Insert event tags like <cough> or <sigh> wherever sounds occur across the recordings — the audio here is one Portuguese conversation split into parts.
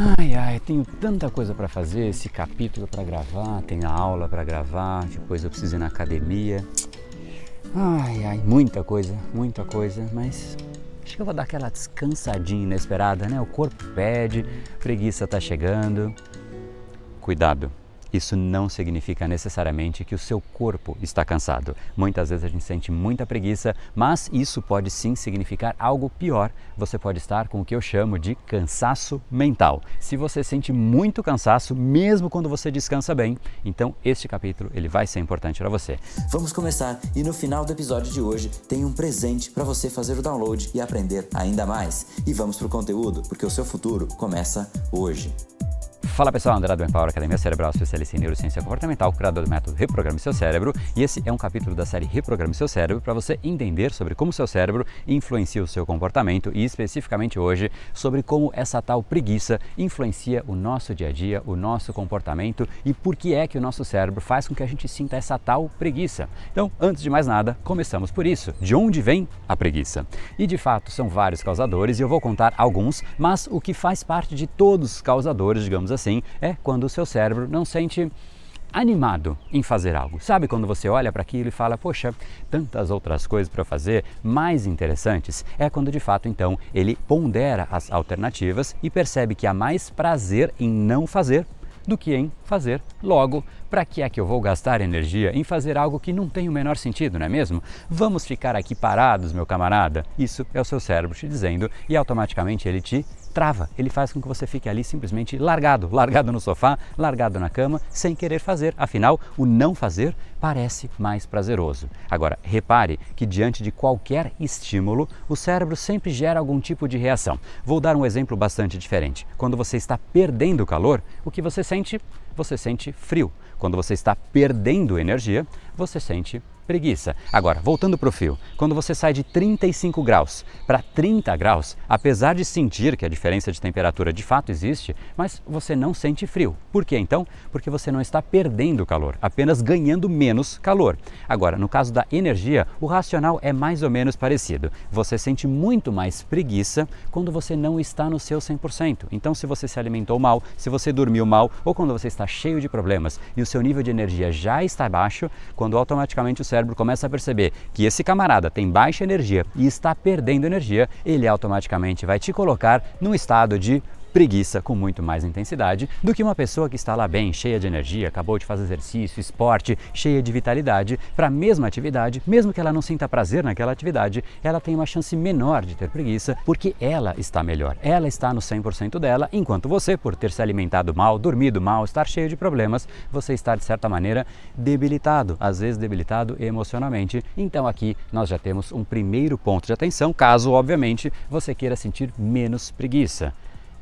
Ai, ai, tenho tanta coisa para fazer, esse capítulo para gravar, tenho a aula para gravar, depois eu preciso ir na academia. Ai, ai, muita coisa, muita coisa, mas acho que eu vou dar aquela descansadinha inesperada, né? O corpo pede, preguiça tá chegando. Cuidado, isso não significa necessariamente que o seu corpo está cansado. Muitas vezes a gente sente muita preguiça, mas isso pode sim significar algo pior. Você pode estar com o que eu chamo de cansaço mental. Se você sente muito cansaço, mesmo quando você descansa bem, então este capítulo ele vai ser importante para você. Vamos começar e no final do episódio de hoje tem um presente para você fazer o download e aprender ainda mais. E vamos para o conteúdo, porque o seu futuro começa hoje. Fala pessoal, André do Empower Academia Cerebral, especialista em neurociência comportamental, criador do método Reprograme Seu Cérebro, e esse é um capítulo da série Reprograme Seu Cérebro para você entender sobre como seu cérebro influencia o seu comportamento e especificamente hoje sobre como essa tal preguiça influencia o nosso dia a dia, o nosso comportamento e por que é que o nosso cérebro faz com que a gente sinta essa tal preguiça. Então, antes de mais nada, começamos por isso. De onde vem a preguiça? E de fato, são vários causadores e eu vou contar alguns, mas o que faz parte de todos os causadores, digamos assim, assim é quando o seu cérebro não sente animado em fazer algo. Sabe quando você olha para aquilo e fala, poxa, tantas outras coisas para fazer, mais interessantes? É quando de fato então ele pondera as alternativas e percebe que há mais prazer em não fazer do que em fazer. Logo, para que é que eu vou gastar energia em fazer algo que não tem o menor sentido, não é mesmo? Vamos ficar aqui parados, meu camarada? Isso é o seu cérebro te dizendo e automaticamente ele te trava, ele faz com que você fique ali simplesmente largado, <laughs> largado no sofá, largado na cama, sem querer fazer. Afinal, o não fazer parece mais prazeroso. Agora, repare que diante de qualquer estímulo, o cérebro sempre gera algum tipo de reação. Vou dar um exemplo bastante diferente. Quando você está perdendo calor, o que você sente? Você sente frio. Quando você está perdendo energia, você sente preguiça. Agora, voltando para o fio, quando você sai de 35 graus para 30 graus, apesar de sentir que a diferença de temperatura de fato existe, mas você não sente frio. Por que então? Porque você não está perdendo calor, apenas ganhando menos calor. Agora, no caso da energia, o racional é mais ou menos parecido. Você sente muito mais preguiça quando você não está no seu 100%. Então, se você se alimentou mal, se você dormiu mal ou quando você está cheio de problemas e o seu nível de energia já está baixo, quando automaticamente o cérebro cérebro começa a perceber que esse camarada tem baixa energia e está perdendo energia, ele automaticamente vai te colocar num estado de preguiça com muito mais intensidade do que uma pessoa que está lá bem, cheia de energia, acabou de fazer exercício, esporte, cheia de vitalidade, para a mesma atividade, mesmo que ela não sinta prazer naquela atividade, ela tem uma chance menor de ter preguiça porque ela está melhor, ela está no 100% dela, enquanto você, por ter se alimentado mal, dormido mal, estar cheio de problemas, você está de certa maneira debilitado, às vezes debilitado emocionalmente. Então aqui nós já temos um primeiro ponto de atenção, caso obviamente você queira sentir menos preguiça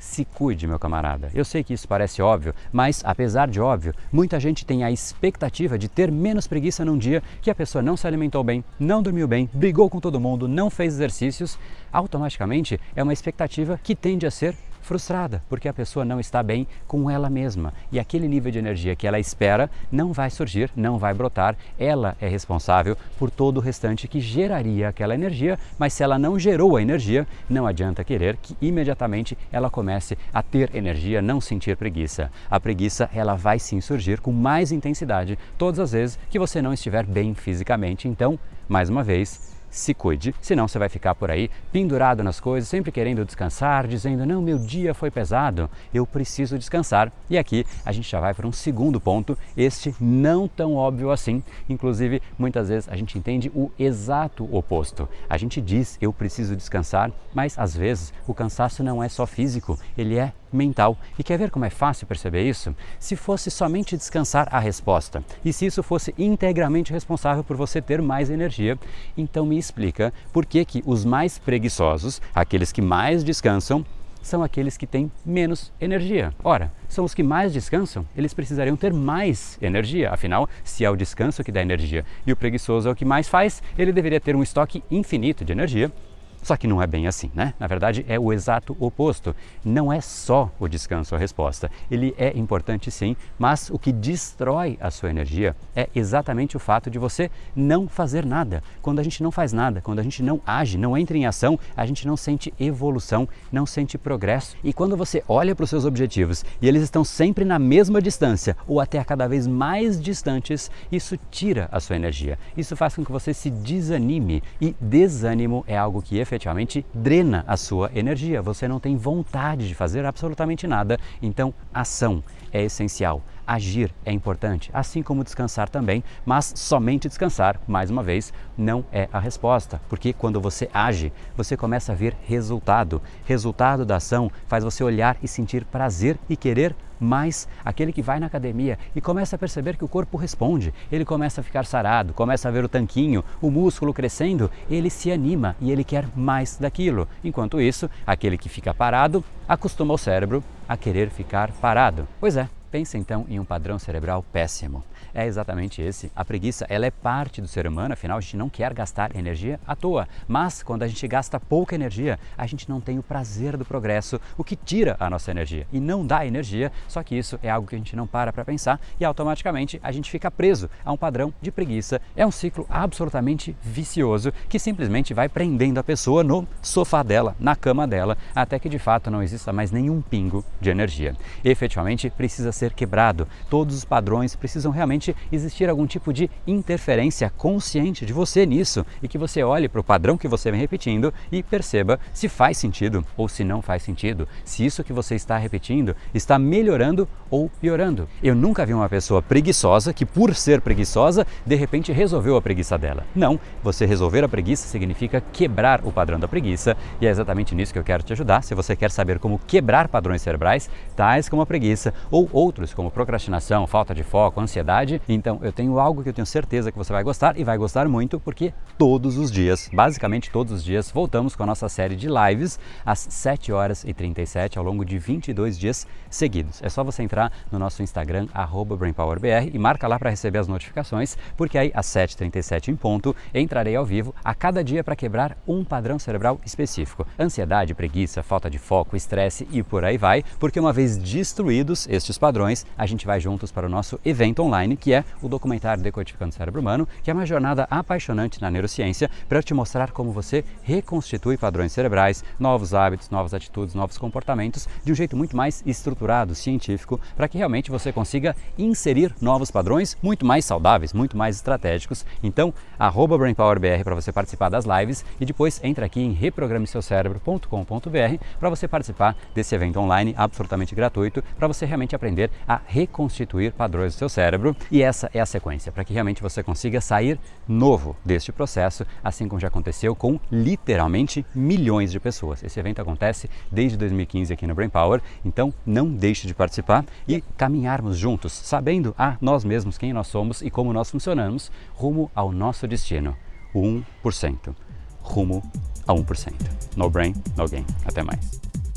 se cuide, meu camarada. Eu sei que isso parece óbvio, mas apesar de óbvio, muita gente tem a expectativa de ter menos preguiça num dia que a pessoa não se alimentou bem, não dormiu bem, brigou com todo mundo, não fez exercícios. Automaticamente é uma expectativa que tende a ser frustrada, porque a pessoa não está bem com ela mesma e aquele nível de energia que ela espera não vai surgir, não vai brotar. Ela é responsável por todo o restante que geraria aquela energia, mas se ela não gerou a energia, não adianta querer que imediatamente ela comece a ter energia, não sentir preguiça. A preguiça ela vai sim surgir com mais intensidade todas as vezes que você não estiver bem fisicamente. Então, mais uma vez, se cuide, senão você vai ficar por aí pendurado nas coisas, sempre querendo descansar, dizendo: não, meu dia foi pesado, eu preciso descansar. E aqui a gente já vai para um segundo ponto, este não tão óbvio assim. Inclusive, muitas vezes a gente entende o exato oposto. A gente diz: eu preciso descansar, mas às vezes o cansaço não é só físico, ele é mental. E quer ver como é fácil perceber isso? Se fosse somente descansar a resposta e se isso fosse integralmente responsável por você ter mais energia, então me explica por que, que os mais preguiçosos, aqueles que mais descansam, são aqueles que têm menos energia. Ora, são os que mais descansam, eles precisariam ter mais energia. Afinal, se é o descanso que dá energia e o preguiçoso é o que mais faz, ele deveria ter um estoque infinito de energia Só que não é bem assim, né? Na verdade, é o exato oposto. Não é só o descanso a resposta. Ele é importante sim, mas o que destrói a sua energia é exatamente o fato de você não fazer nada. Quando a gente não faz nada, quando a gente não age, não entra em ação, a gente não sente evolução, não sente progresso. E quando você olha para os seus objetivos e eles estão sempre na mesma distância ou até cada vez mais distantes, isso tira a sua energia. Isso faz com que você se desanime e desânimo é algo que efetivamente efetivamente drena a sua energia. Você não tem vontade de fazer absolutamente nada. Então, ação é essencial. Agir é importante, assim como descansar também, mas somente descansar, mais uma vez, não é a resposta, porque quando você age, você começa a ver resultado. Resultado da ação faz você olhar e sentir prazer e querer mais. Aquele que vai na academia e começa a perceber que o corpo responde, ele começa a ficar sarado, começa a ver o tanquinho, o músculo crescendo, ele se anima e ele quer mais daquilo. Enquanto isso, aquele que fica parado acostuma o cérebro a querer ficar parado. Pois é, Pensa então em um padrão cerebral péssimo. É exatamente esse. A preguiça, ela é parte do ser humano, afinal a gente não quer gastar energia à toa. Mas quando a gente gasta pouca energia, a gente não tem o prazer do progresso, o que tira a nossa energia e não dá energia. Só que isso é algo que a gente não para para pensar e automaticamente a gente fica preso a um padrão de preguiça. É um ciclo absolutamente vicioso que simplesmente vai prendendo a pessoa no sofá dela, na cama dela, até que de fato não exista mais nenhum pingo de energia. efetivamente precisa ser ser quebrado. Todos os padrões precisam realmente existir algum tipo de interferência consciente de você nisso e que você olhe para o padrão que você vem repetindo e perceba se faz sentido ou se não faz sentido, se isso que você está repetindo está melhorando ou piorando. Eu nunca vi uma pessoa preguiçosa que, por ser preguiçosa, de repente resolveu a preguiça dela. Não, você resolver a preguiça significa quebrar o padrão da preguiça e é exatamente nisso que eu quero te ajudar. Se você quer saber como quebrar padrões cerebrais, tais como a preguiça ou outros outros, como procrastinação, falta de foco, ansiedade. Então eu tenho algo que eu tenho certeza que você vai gostar e vai gostar muito, porque todos os dias, basicamente todos os dias, voltamos com a nossa série de lives às 7 horas e 37 ao longo de 22 dias seguidos. É só você entrar no nosso Instagram, BrainPowerBR, e marca lá para receber as notificações, porque aí às 7h37 em ponto entrarei ao vivo a cada dia para quebrar um padrão cerebral específico. Ansiedade, preguiça, falta de foco, estresse e por aí vai, porque uma vez destruídos estes padrões, padrões, a gente vai juntos para o nosso evento online, que é o documentário Decodificando o Cérebro Humano, que é uma jornada apaixonante na neurociência para te mostrar como você reconstitui padrões cerebrais, novos hábitos, novas atitudes, novos comportamentos de um jeito muito mais estruturado, científico, para que realmente você consiga inserir novos padrões muito mais saudáveis, muito mais estratégicos. Então, arroba BrainPowerBR para você participar das lives e depois entra aqui em reprogrameseucerebro.com.br para você participar desse evento online absolutamente gratuito, para você realmente aprender a reconstituir padrões do seu cérebro. E essa é a sequência, para que realmente você consiga sair novo deste processo, assim como já aconteceu com literalmente milhões de pessoas. Esse evento acontece desde 2015 aqui no Brain Power, então não deixe de participar e caminharmos juntos, sabendo a nós mesmos quem nós somos e como nós funcionamos, rumo ao nosso destino, o 1%. Rumo a 1%. No brain, no gain. Até mais.